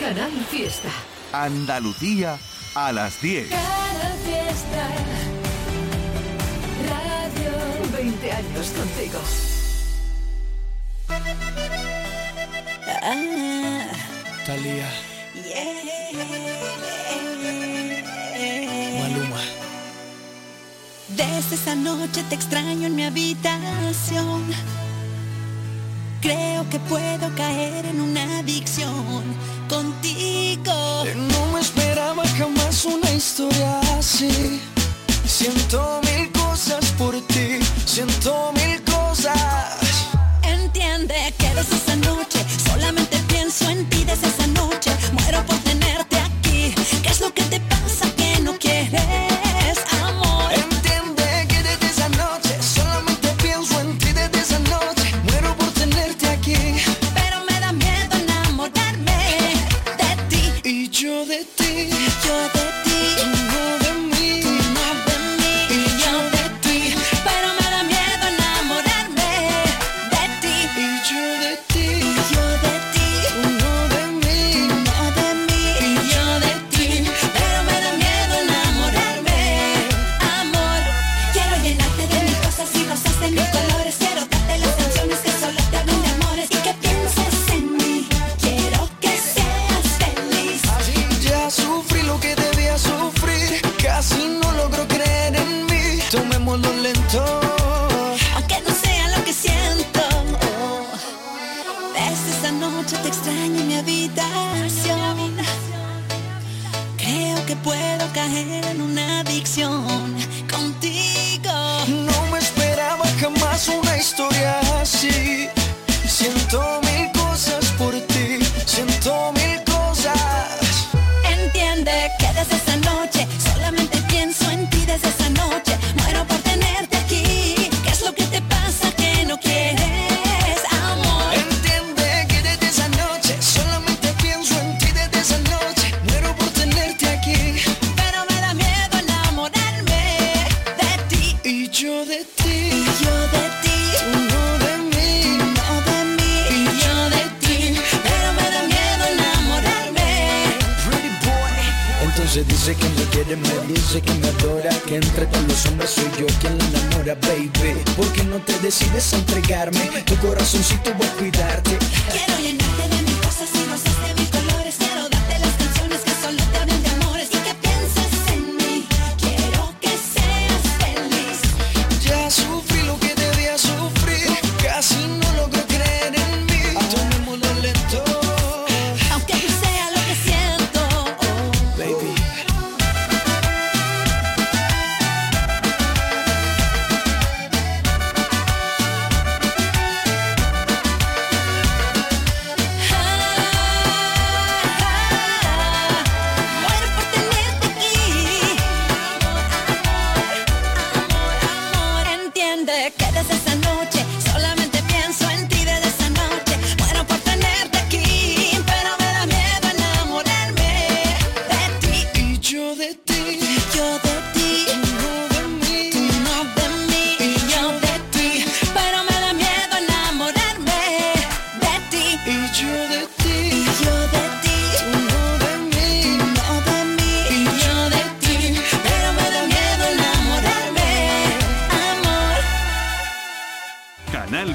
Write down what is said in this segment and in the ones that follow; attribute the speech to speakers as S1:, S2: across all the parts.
S1: Canal Fiesta.
S2: Andalucía a las 10.
S1: Canal Fiesta. Radio 20 años contigo.
S3: Ah,
S4: Talía,
S3: yeah.
S4: Maluma.
S3: Desde esa noche te extraño en mi habitación. Creo que puedo caer en una adicción contigo.
S4: No me esperaba jamás una historia así. Siento mil cosas por ti, siento mil cosas.
S3: Entiende que desde esa noche solamente pienso en ti desde esa noche. Muero por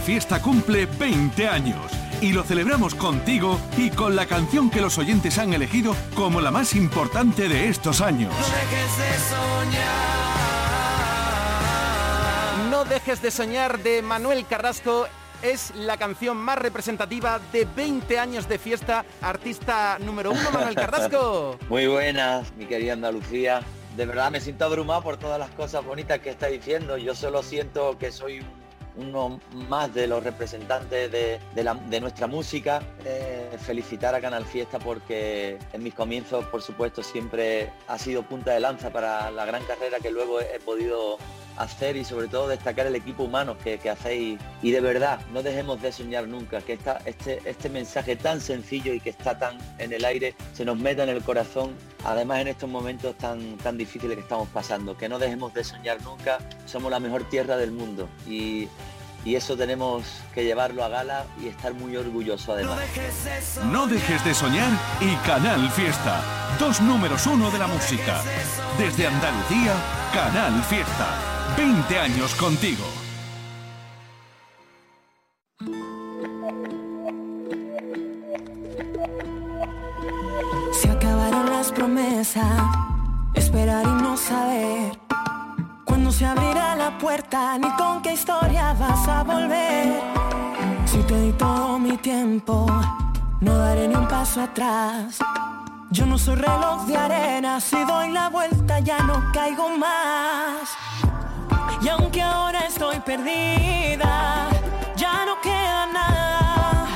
S2: Fiesta cumple 20 años y lo celebramos contigo y con la canción que los oyentes han elegido como la más importante de estos años.
S5: No dejes de soñar de Manuel Carrasco es la canción más representativa de 20 años de fiesta. Artista número uno, Manuel Carrasco.
S6: Muy buenas, mi querida Andalucía. De verdad me siento abrumado por todas las cosas bonitas que está diciendo. Yo solo siento que soy uno más de los representantes de, nuestra música. Eh, felicitar a Canal Fiesta porque en mis comienzos, por supuesto, siempre ha sido punta de lanza para la gran carrera que luego he podido hacer y sobre todo destacar el equipo humano que, hacéis. Y de verdad no dejemos de soñar nunca que esta, este, este mensaje tan sencillo y que está tan en el aire se nos meta en el corazón además en estos momentos tan, tan difíciles que estamos pasando. Que no dejemos de soñar nunca somos la mejor tierra del mundo. Y y eso tenemos que llevarlo a gala y estar muy orgulloso además.
S2: No dejes de soñar y Canal Fiesta. Dos números uno de la música. Desde Andalucía, Canal Fiesta. 20 años contigo.
S7: Se acabaron las promesas, esperar y no saber cuándo se abrirá la puerta, ni con qué historia vas a volver. Si te di todo mi tiempo, no daré ni un paso atrás. Yo no soy reloj de arena, si doy la vuelta ya no caigo más. Y aunque ahora estoy perdida, ya no queda nada.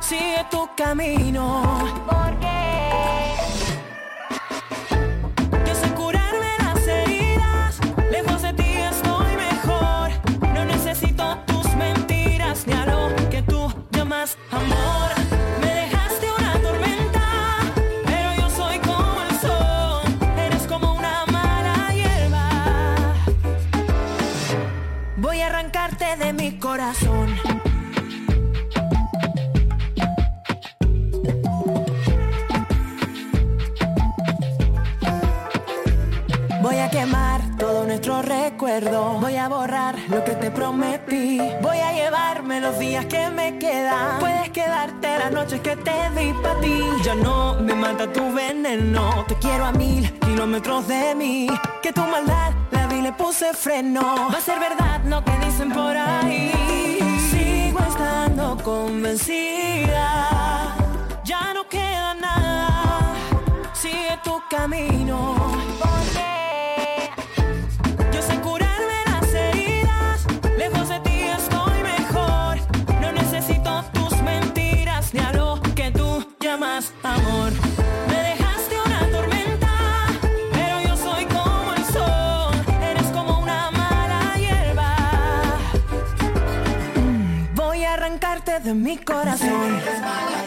S7: Sigue tu camino. Voy a quemar todo nuestro recuerdo. Voy a borrar lo que te prometí. Voy a llevarme los días que me quedan. Puedes quedarte las noches que te di para ti. Ya no me mata tu veneno. Te quiero a mil kilómetros de mí. Que tu maldad la le puse freno. Va a ser verdad lo que dicen por ahí. Sigo estando convencida. Ya no queda nada. Sigue tu camino. De mi corazón.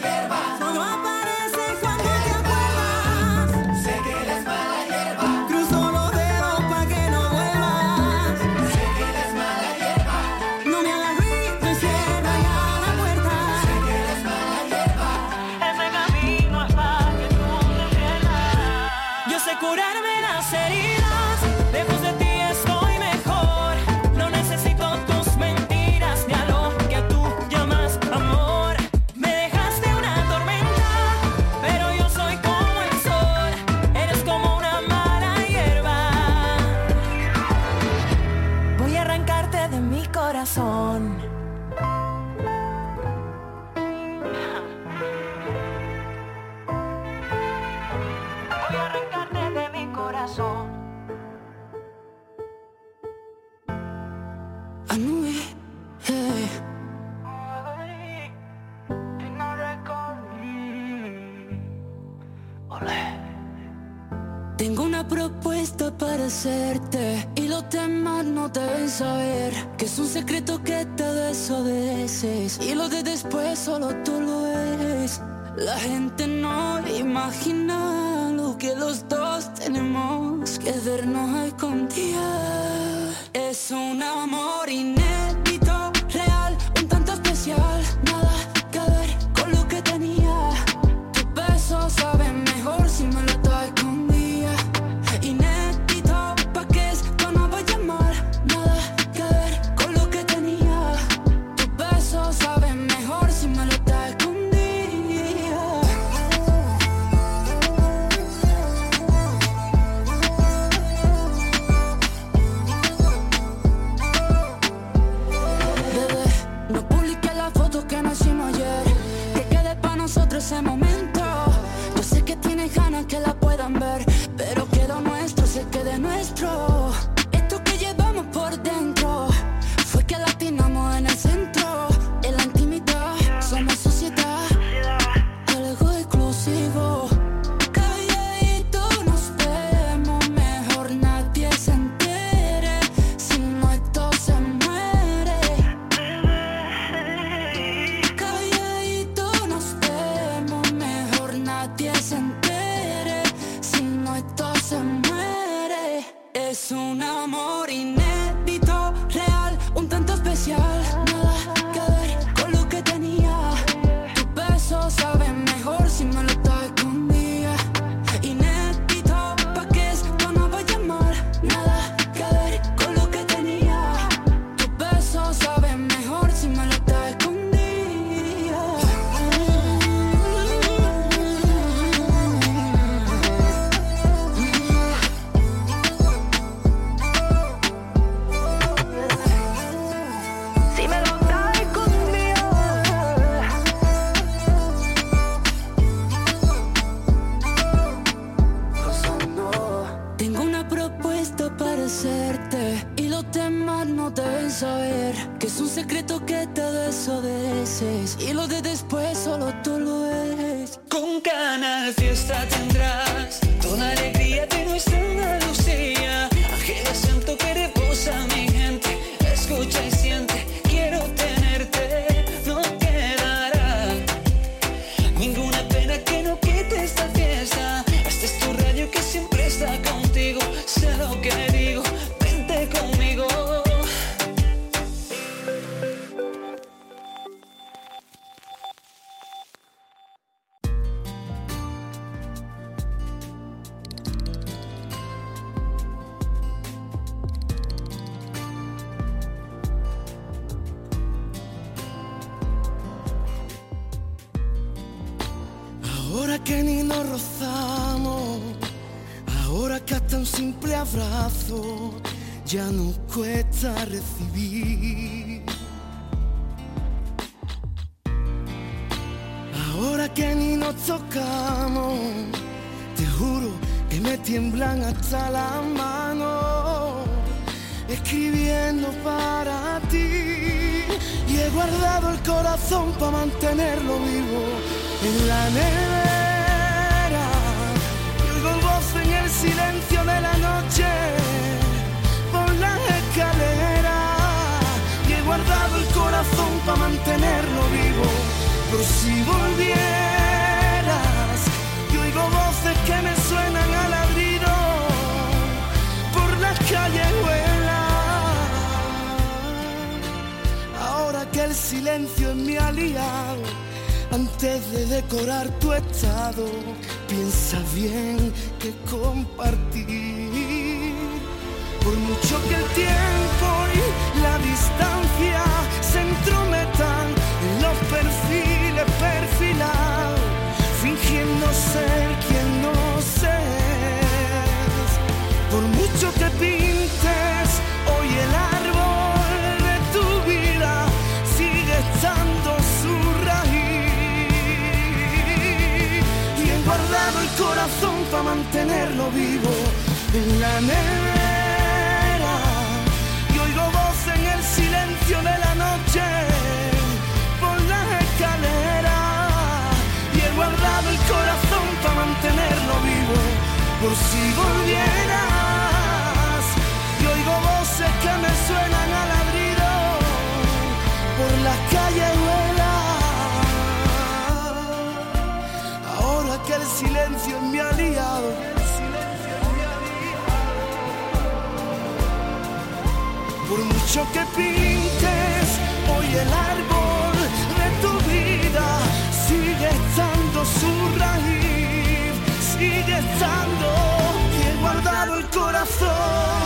S7: Que ni nos
S4: rozamos, ahora que hasta un simple abrazo ya nos cuesta recibir. Ahora que ni nos tocamos, te juro que me tiemblan hasta las manos, escribiendo para ti. Y he guardado el corazón para mantenerlo vivo en la nevera. Para mantenerlo vivo por si volvieras. Y oigo voces que me suenan a ladrido por las callejuelas. Ahora que el silencio es mi aliado, antes de decorar tu estado, piensa bien que compartir. Por mucho que el tiempo distancia se entrometan en los perfiles perfilados, fingiendo ser quien no es. Por mucho que pintes hoy el árbol de tu vida, sigue estando su raíz. Y he guardado el corazón para mantenerlo vivo en la nevera. Mucho que pintes hoy el árbol de tu vida, sigue estando su raíz, sigue estando y he guardado el corazón.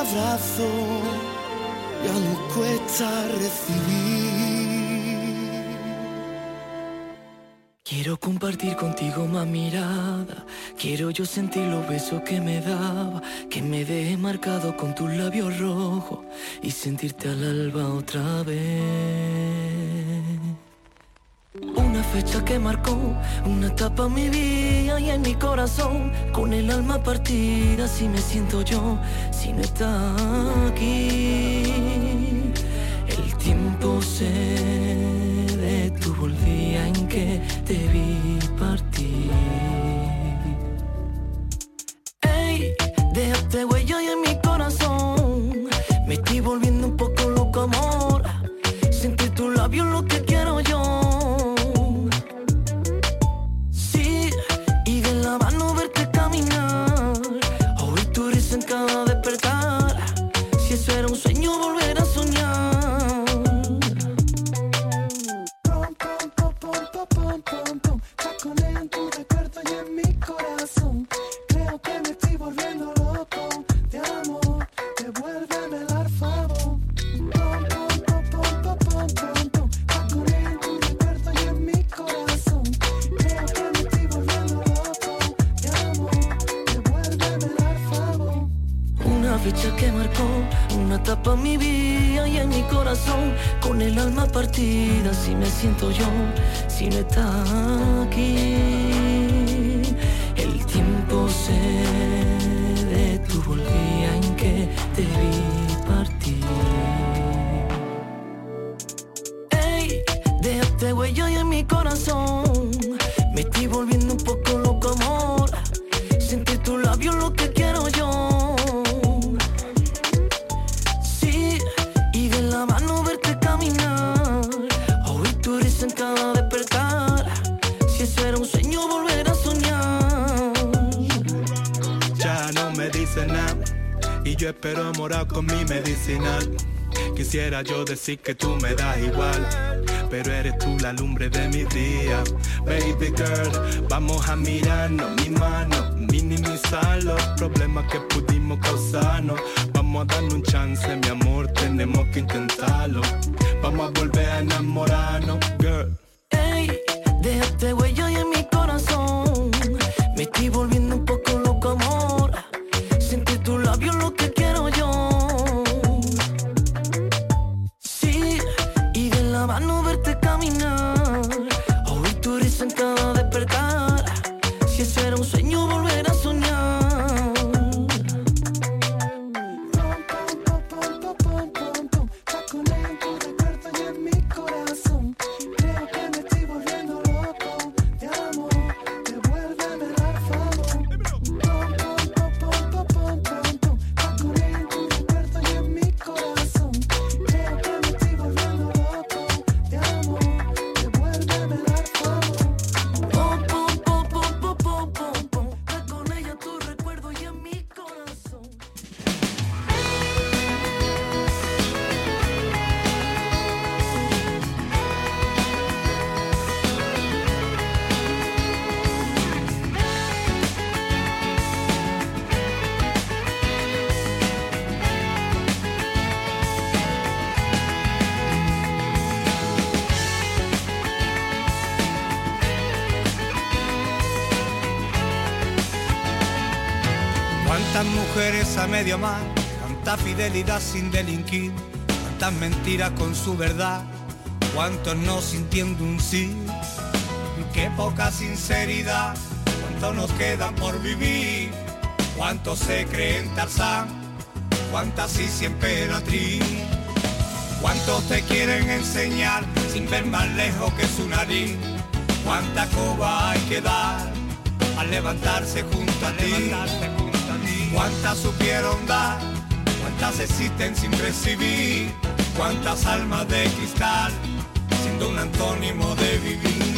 S4: Abrazo ya nos cuesta recibir.
S8: Quiero compartir contigo más mirada. Quiero yo sentir los besos que me daba. Que me deje marcado con tus labios rojos. Y sentirte al alba otra vez. Una fecha que marcó una etapa en mi vida y en mi corazón. Con el alma partida, si me siento yo, si no está aquí. El tiempo se detuvo el día en que te vi
S9: Quisiera yo decir que tú me das igual, pero eres tú la lumbre de mi día. Baby girl, vamos a mirarnos, mi mano, minimizar los problemas que pudimos causarnos. Vamos a darle un chance, mi amor, tenemos que intentarlo. Vamos a volver a enamorarnos, girl.
S8: Ey, déjate huella y en mi
S9: fidelidad sin delinquir, cuántas mentiras con su verdad, cuántos no sintiendo un sí, qué poca sinceridad, cuánto nos quedan por vivir, cuántos se creen Tarzán, cuántas sí siempre emperatriz, cuántos te quieren enseñar sin ver más lejos que su nariz, cuánta coba hay que dar al levantarse junto a ti. Cuántas supieron dar, cuántas existen sin recibir, cuántas almas de cristal, siendo un antónimo de vivir.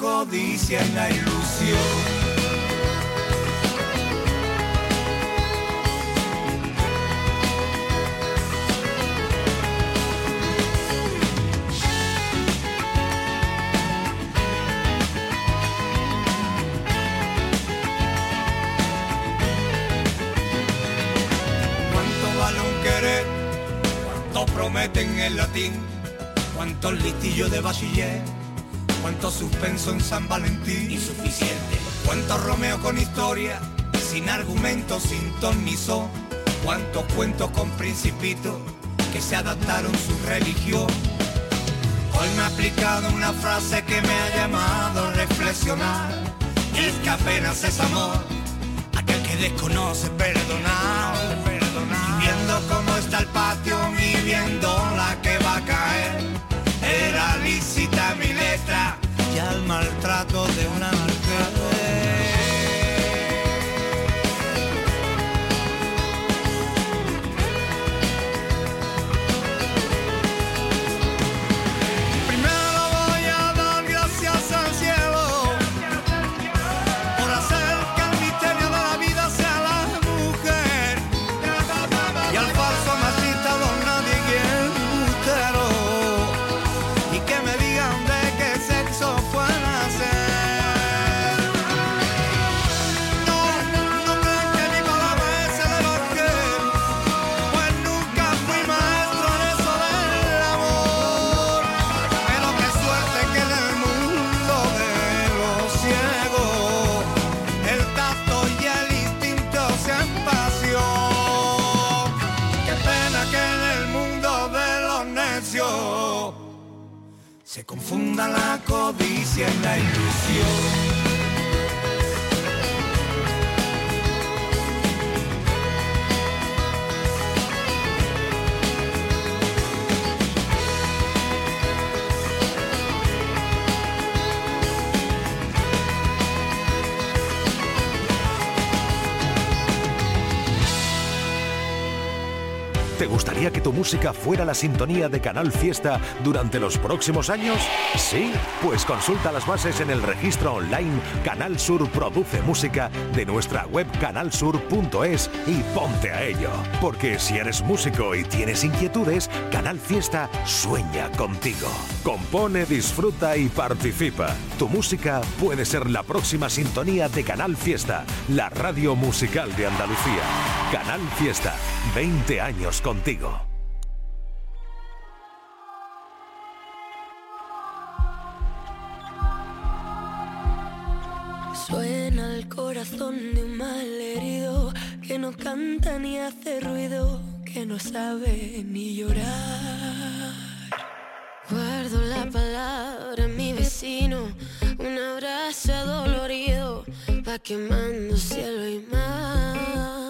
S9: Codicia y la ilusión. Prometen en latín, cuántos listillos de bachiller, cuánto suspenso en San Valentín, insuficiente, cuánto Romeo con historia, sin argumentos, sin ton ni son, cuántos cuentos con principitos que se adaptaron su religión. Hoy me ha aplicado una frase que me ha llamado a reflexionar, y es que apenas es amor, aquel que desconoce perdonar, Y viendo cómo está el patio maltrato de una la codicia y la ilusión.
S2: que tu música fuera la sintonía de Canal Fiesta durante los próximos años? Sí, pues consulta las bases en el registro online Canal Sur Produce Música de nuestra web canalsur.es y ponte a ello. Porque si eres músico y tienes inquietudes, Canal Fiesta sueña contigo. Compone, disfruta y participa. Tu música puede ser la próxima sintonía de Canal Fiesta, la radio musical de Andalucía. Canal Fiesta, 20 años contigo.
S10: Suena el corazón de un malherido que no canta ni hace ruido, que no sabe ni llorar. Recuerdo la palabra mi vecino, un abrazo dolorido, va quemando cielo y mar.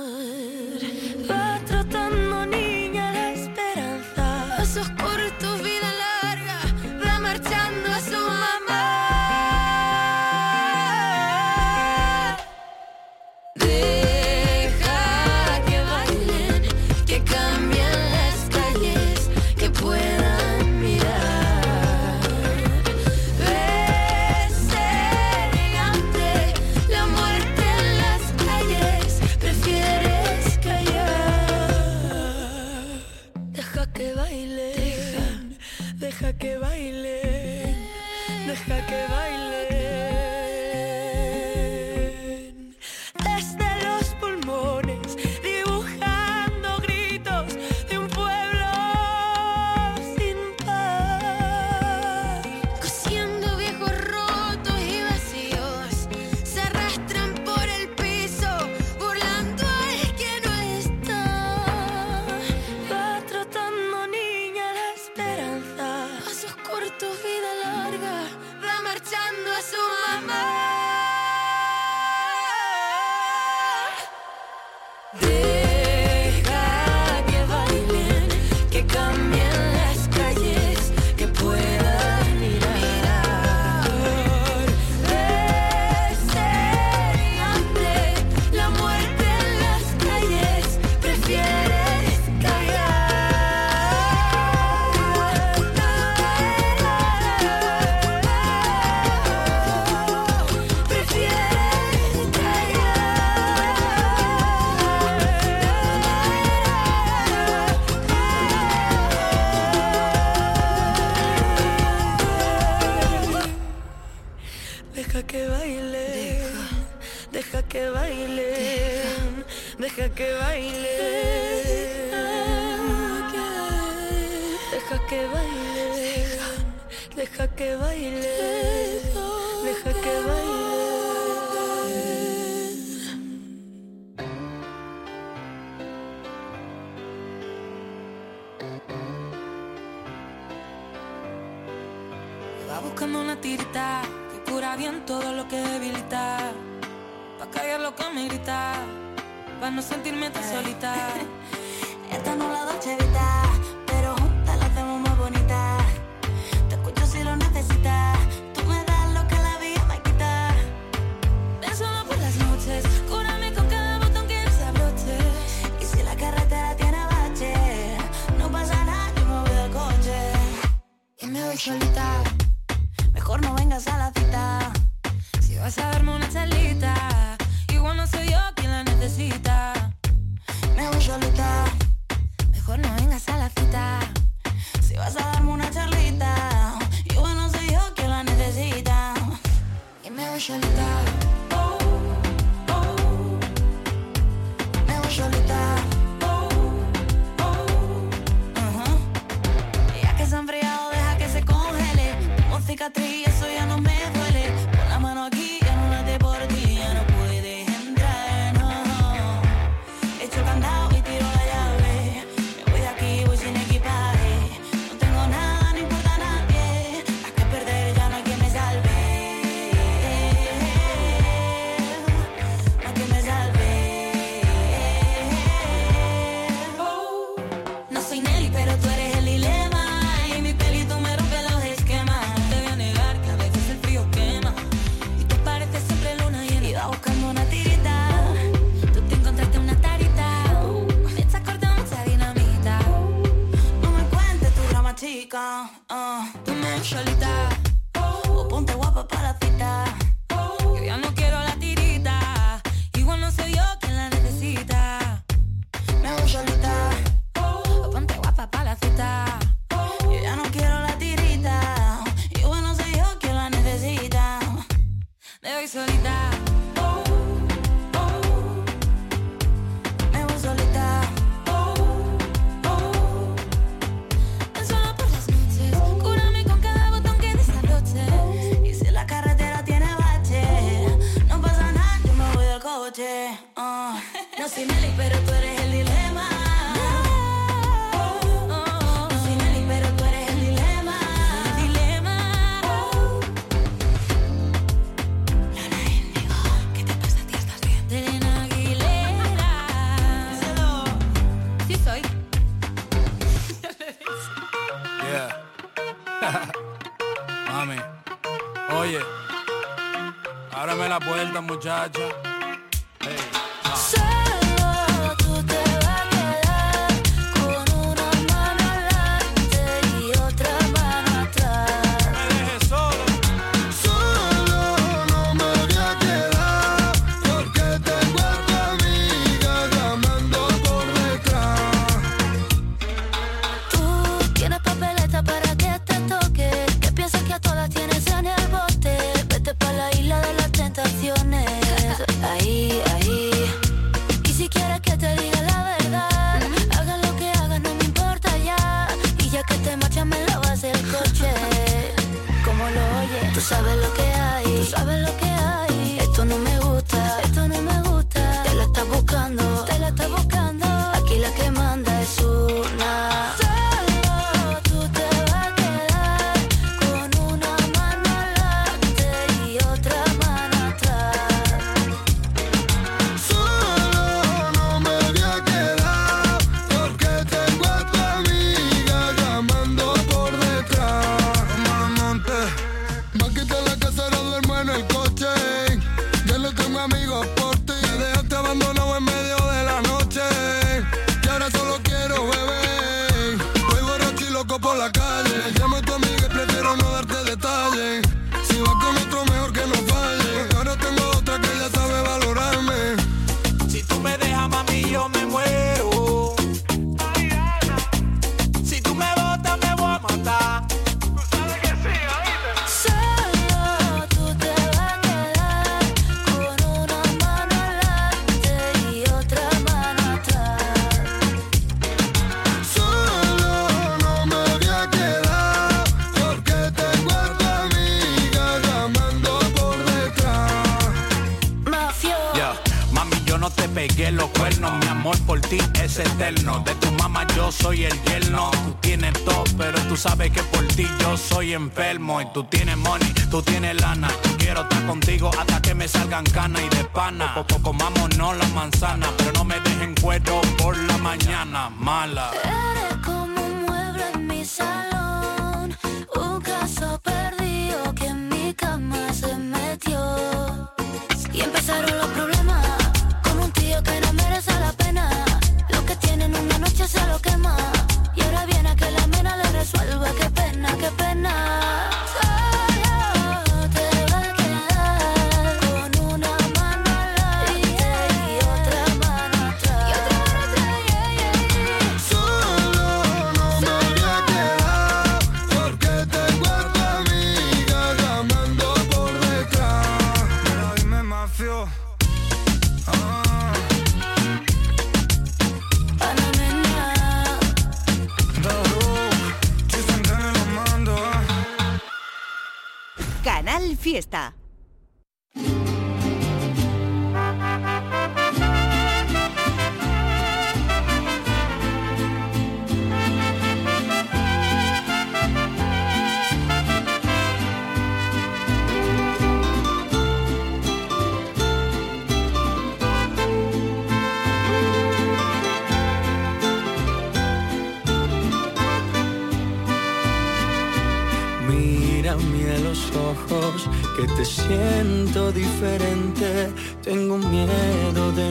S11: Puerta,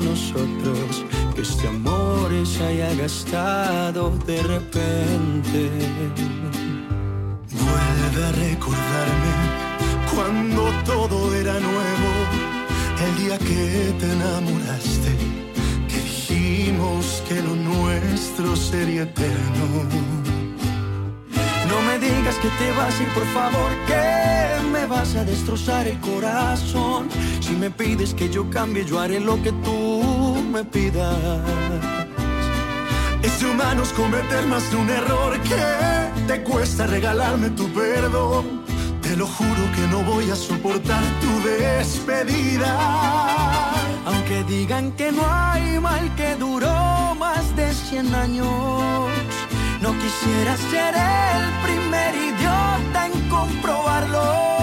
S12: nosotros, que este amor se haya gastado de repente.
S13: Vuelve a recordarme cuando todo era nuevo, el día que te enamoraste, que dijimos que lo nuestro sería eterno.
S12: No me digas que te vas a ir, por favor, que me vas a destrozar el corazón. Si me pides que yo cambie, yo haré lo que tú me pidas.
S13: Es de humanos cometer más de un error que te cuesta regalarme tu perdón. Te lo juro que no voy a soportar tu despedida.
S12: Aunque digan que no hay mal que duró más de 100 años, no quisiera ser el primer idiota en comprobarlo.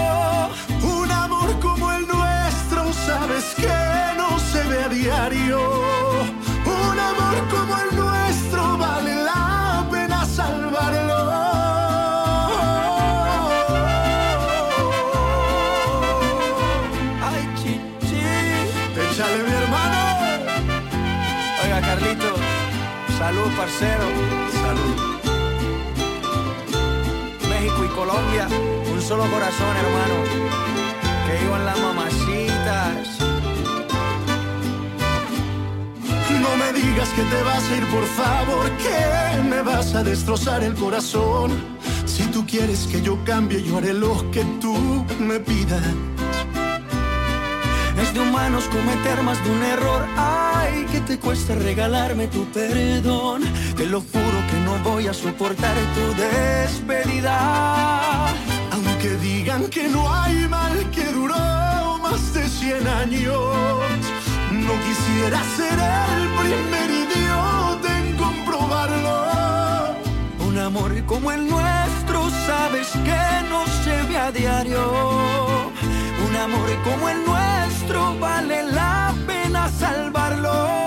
S13: Sabes que no se ve a diario. Un amor como el nuestro vale la pena salvarlo.
S12: Ay, chichi.
S13: Échale mi hermano.
S12: Oiga, Carlito, salud, parcero. Salud. México y Colombia, un solo corazón, hermano. Que iban las
S13: que te vas a ir, por favor, que me vas a destrozar el corazón. Si tú quieres que yo cambie, yo haré lo que tú me pidas.
S12: Es de humanos cometer más de un error. Ay, que te cuesta regalarme tu perdón. Te lo juro que no voy a soportar tu despedida.
S13: Aunque digan que no hay mal que duró más de 100 años, no quisiera ser el primer idiota en comprobarlo.
S12: Un amor como el nuestro, sabes que no se ve a diario. Un amor como el nuestro vale la pena salvarlo.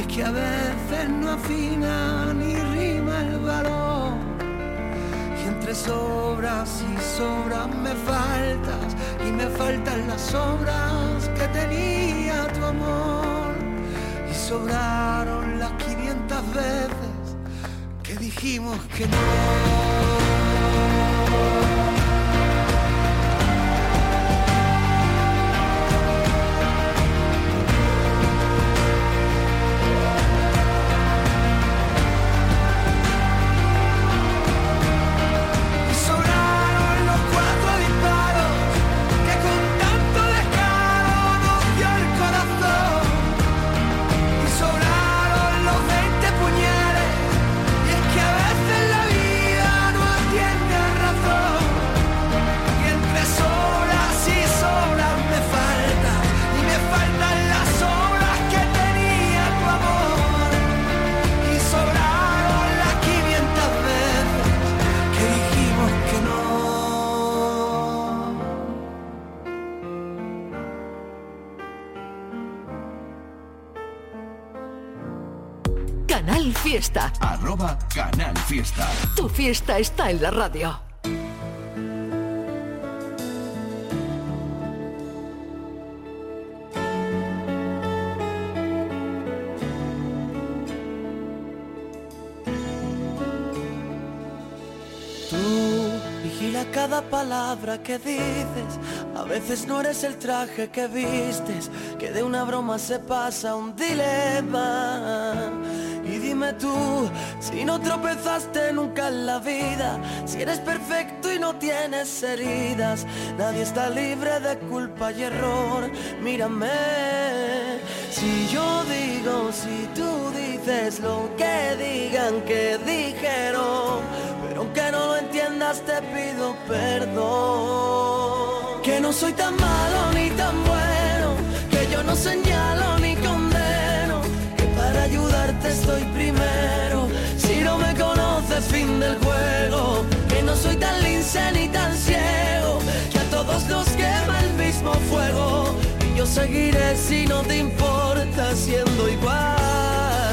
S14: es que a veces no afina ni rima el valor. Y entre sobras y sobras me faltas, y me faltan las sobras que tenía tu amor. Y sobraron las 500 veces que dijimos que no.
S3: Fiesta.
S15: Arroba Canal Fiesta.
S3: Tu fiesta está en la radio.
S16: Tú vigila cada palabra que dices. A veces no eres el traje que vistes, que de una broma se pasa un dilema. Tú, si no tropezaste nunca en la vida, si eres perfecto y no tienes heridas, nadie está libre de culpa y error. Mírame, si yo digo, si tú dices lo que digan que dijeron, pero aunque no lo entiendas te pido perdón. Que no soy tan malo conoces, fin del juego, que no soy tan lince ni tan ciego, que a todos nos quema el mismo fuego. Y yo seguiré si no te importa siendo igual.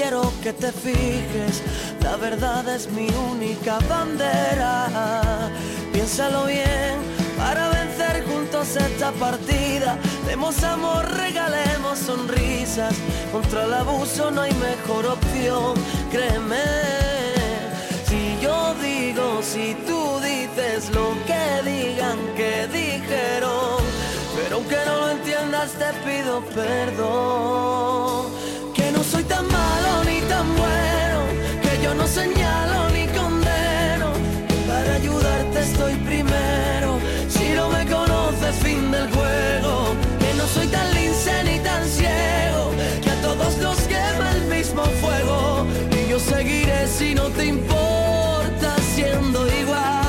S16: Quiero que te fijes. La verdad es mi única bandera. Piénsalo bien para vencer juntos esta partida. Demos amor, regalemos sonrisas. Contra el abuso no hay mejor opción, créeme. Si yo digo, si tú dices lo que digan que dijeron, pero aunque no lo entiendas te pido perdón. Soy tan malo ni tan bueno, que yo no señalo ni condeno, para ayudarte estoy primero. Si no me conoces, fin del juego, que no soy tan lince ni tan ciego, que a todos nos quema el mismo fuego. Y yo seguiré si no te importa siendo igual,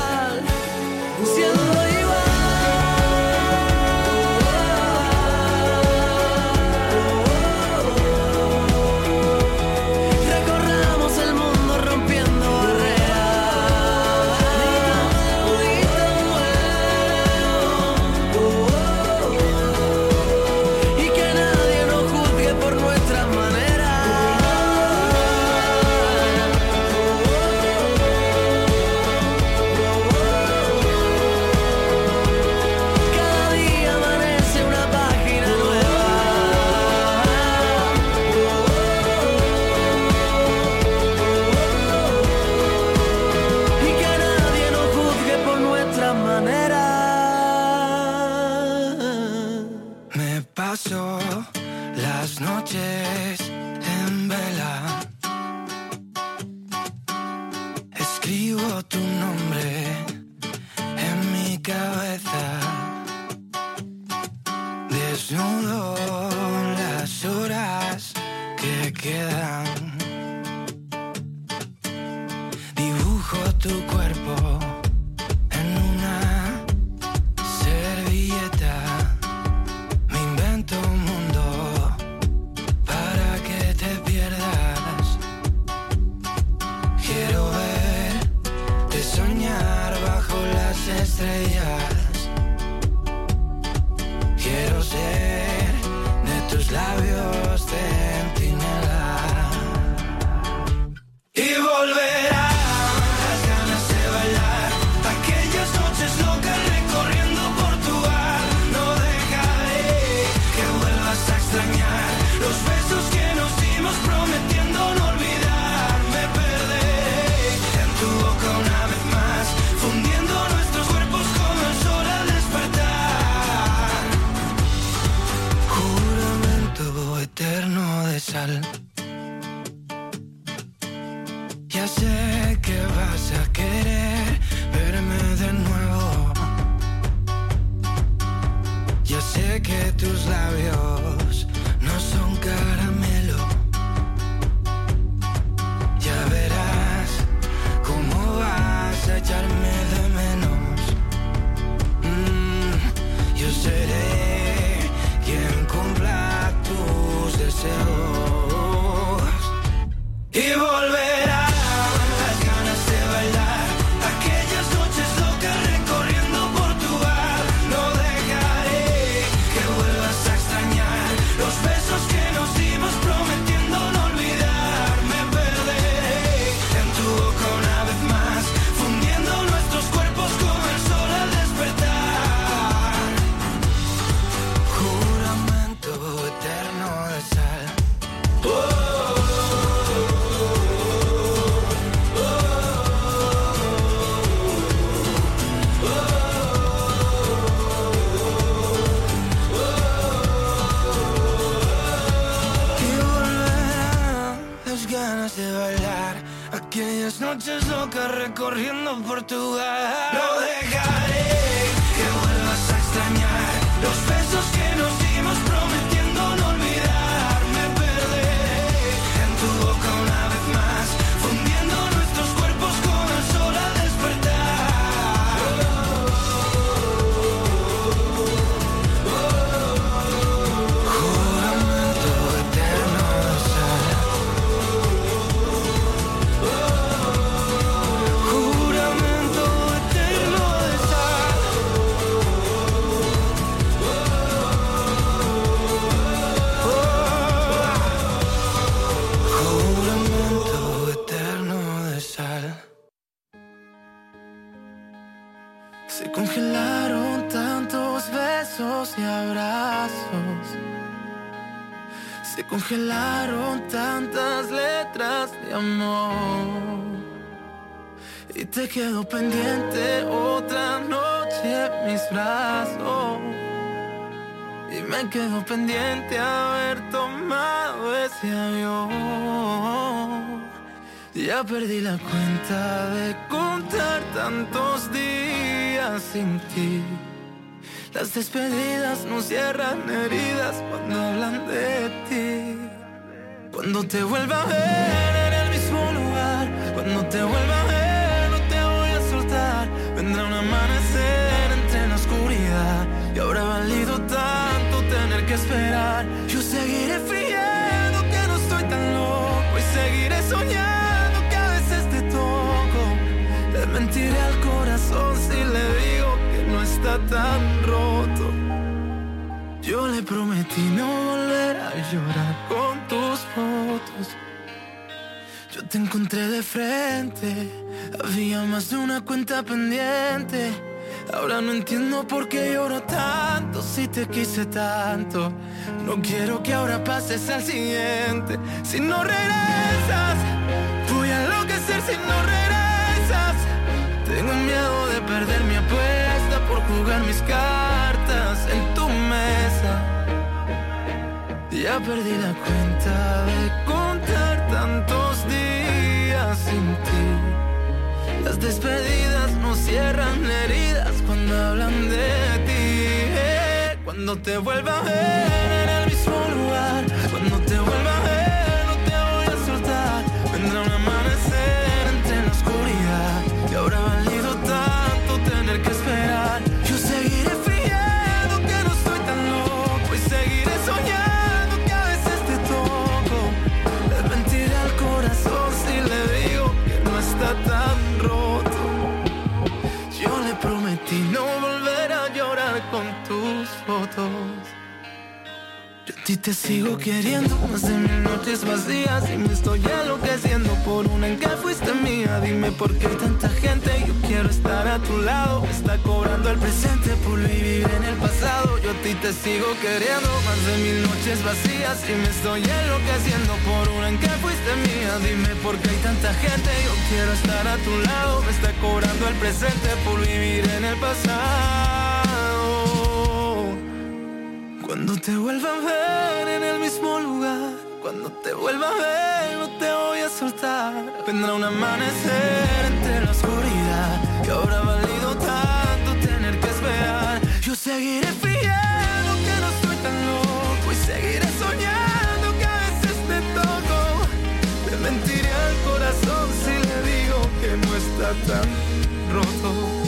S12: quedo pendiente otra noche mis brazos. Y me quedo pendiente haber tomado ese avión. Ya perdí la cuenta de contar tantos días sin ti. Las despedidas no cierran heridas cuando hablan de ti. Cuando te vuelva a ver en el mismo lugar, cuando te vuelva a ver Vendrá un amanecer entre la oscuridad y habrá valido tanto tener que esperar. Yo seguiré fingiendo que no estoy tan loco y seguiré soñando que a veces te toco. Le mentiré al corazón si le digo que no está tan roto. Yo le prometí no volver a llorar con tus fotos. Te encontré de frente, había más de una cuenta pendiente. Ahora no entiendo por qué lloro tanto si te quise tanto. No quiero que ahora pases al siguiente. Si no regresas, voy a enloquecer si no regresas. Tengo miedo de perder mi apuesta por jugar mis cartas en tu mesa. Ya perdí la cuenta de contar tantos días sin ti. Las despedidas no cierran heridas cuando hablan de ti. Cuando te vuelva a ver Yo a ti te sigo queriendo más de mil noches vacías y me estoy enloqueciendo por una en que fuiste mía. Dime por qué hay tanta gente, yo quiero estar a tu lado. Me está cobrando el presente por vivir en el pasado. Yo a ti te sigo queriendo más de mil noches vacías y me estoy enloqueciendo por una en que fuiste mía. Dime por qué hay tanta gente, yo quiero estar a tu lado. Me está cobrando el presente por vivir en el pasado. Cuando te vuelva a ver en el mismo lugar, cuando te vuelva a ver no te voy a soltar. Vendrá un amanecer entre la oscuridad que ahora ha valido tanto tener que esperar. Yo seguiré fiel que no estoy tan loco y seguiré soñando que a veces te toco. Le mentiré al corazón si le digo que no está tan roto.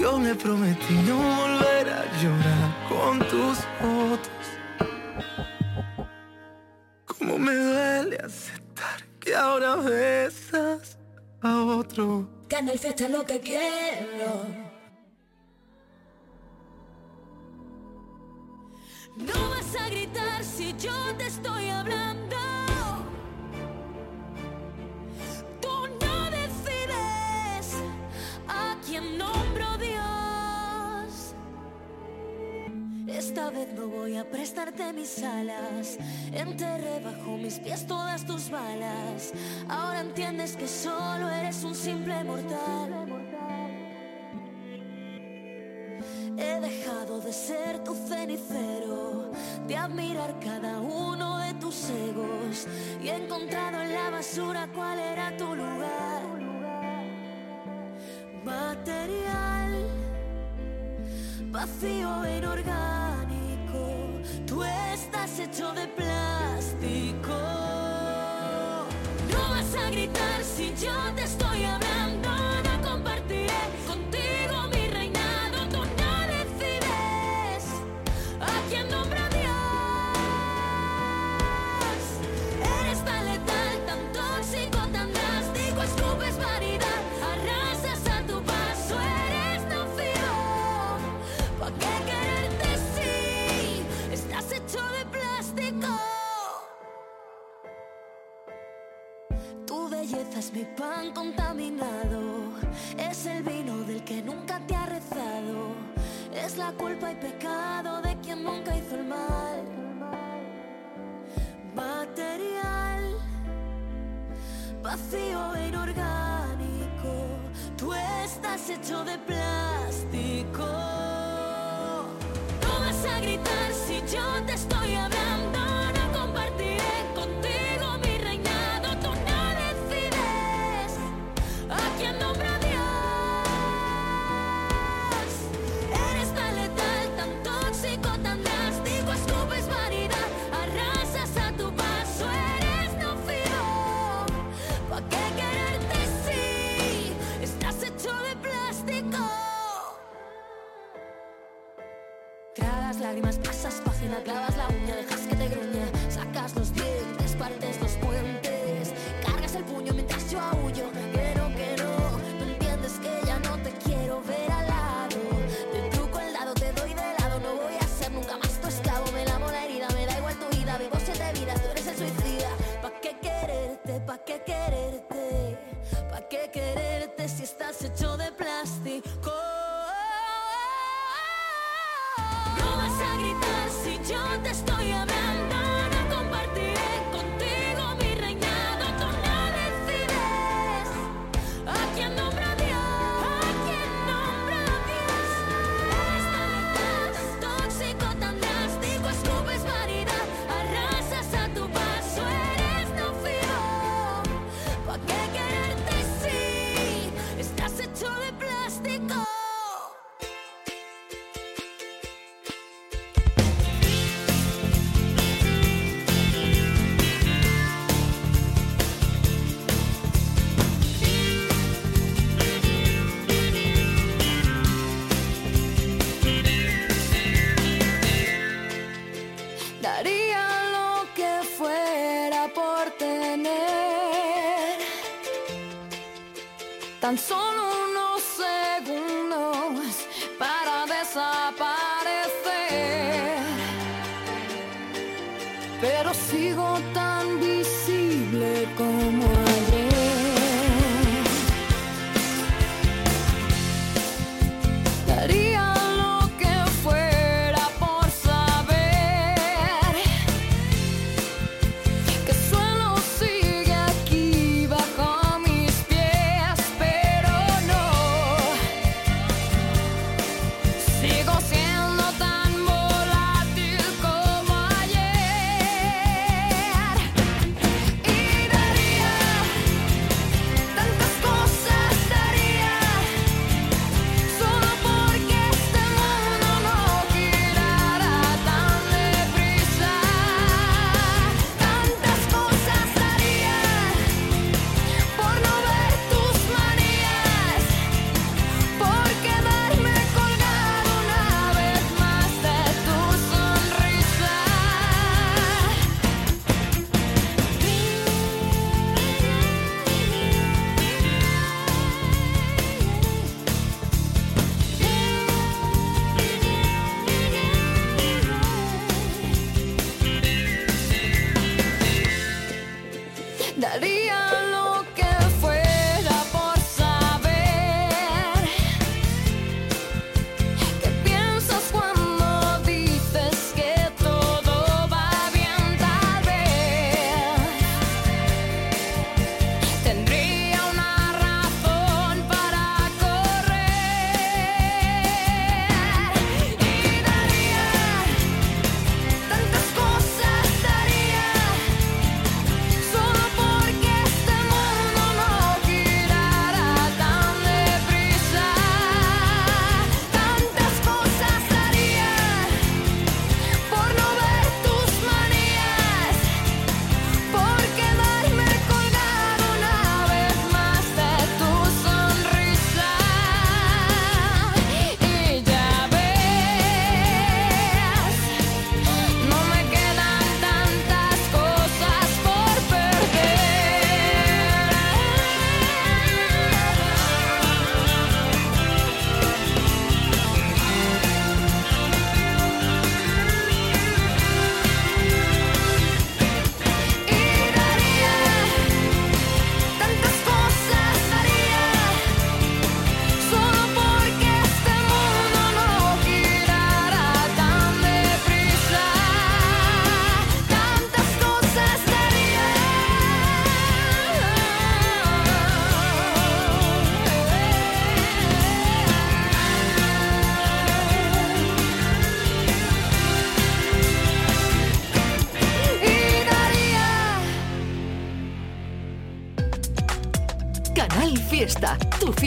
S12: Yo me prometí no volver a llorar con tus fotos. Como me duele aceptar que ahora besas a otro.
S11: Canal Fiesta es lo que quiero. No vas a gritar si yo te estoy hablando. Esta vez no voy a prestarte mis alas. Enterré bajo mis pies todas tus balas. Ahora entiendes que solo eres un simple mortal. He dejado de ser tu cenicero, de admirar cada uno de tus egos y he encontrado en la basura cuál era tu lugar. Material, vacío e inorgánico, estás hecho de plástico. No vas a gritar si yo te estoy belleza es mi pan contaminado, es el vino del que nunca te ha rezado, es la culpa y pecado de quien nunca hizo el mal. Material, vacío e inorgánico, tú estás hecho de plástico. No vas a gritar si yo te estoy hablando, página, clavas la uña, dejas que te gruñe, sacas los dientes, partes los puentes, cargas el puño mientras yo aullo, quiero que no, tú entiendes que ya no te quiero ver al lado, te truco el dado, te doy de lado, no voy a ser nunca más tu esclavo, me lamo la herida, me da igual tu vida, vivo siete vidas, tú eres el suicida, ¿pa' qué quererte, pa' qué quererte, pa' qué quererte si estás hecho de plástico? Te estoy hablando, tan solo unos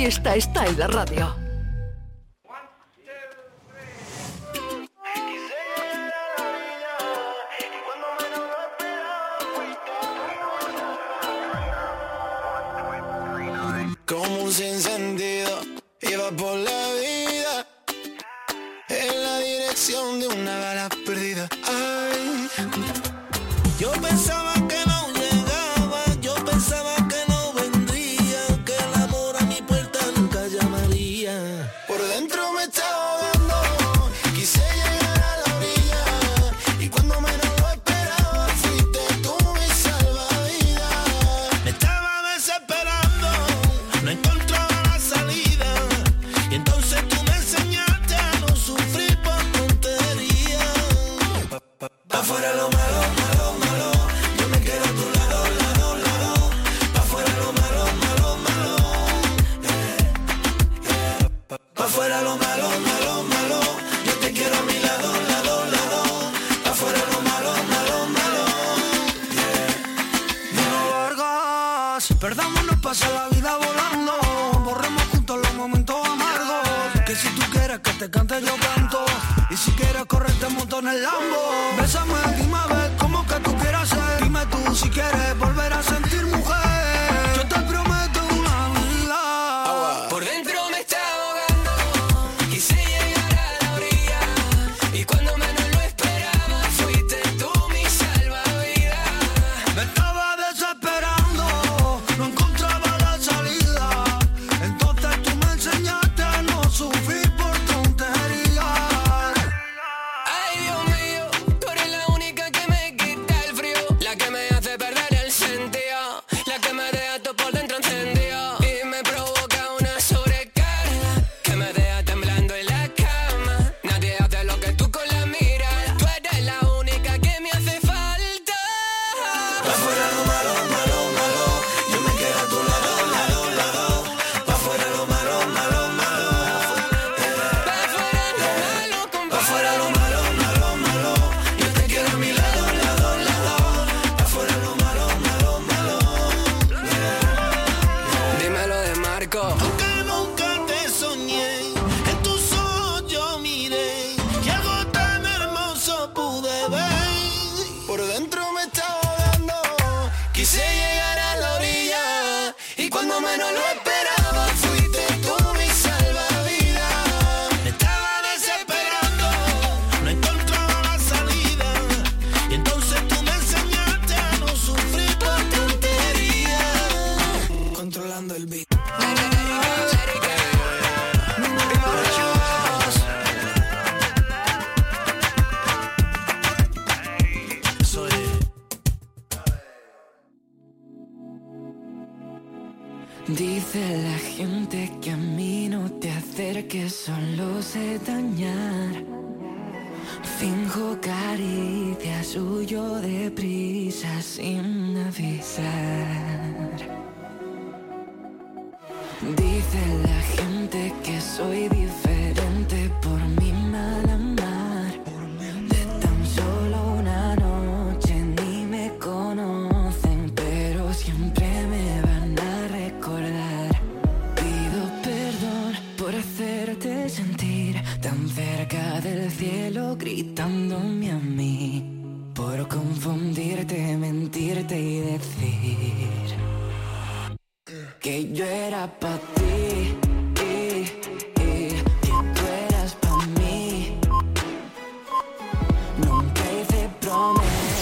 S17: fiesta está en la radio.
S18: Como un sinsentido, iba por la vida en la dirección de una bala perdida. Ay, yo
S19: pensé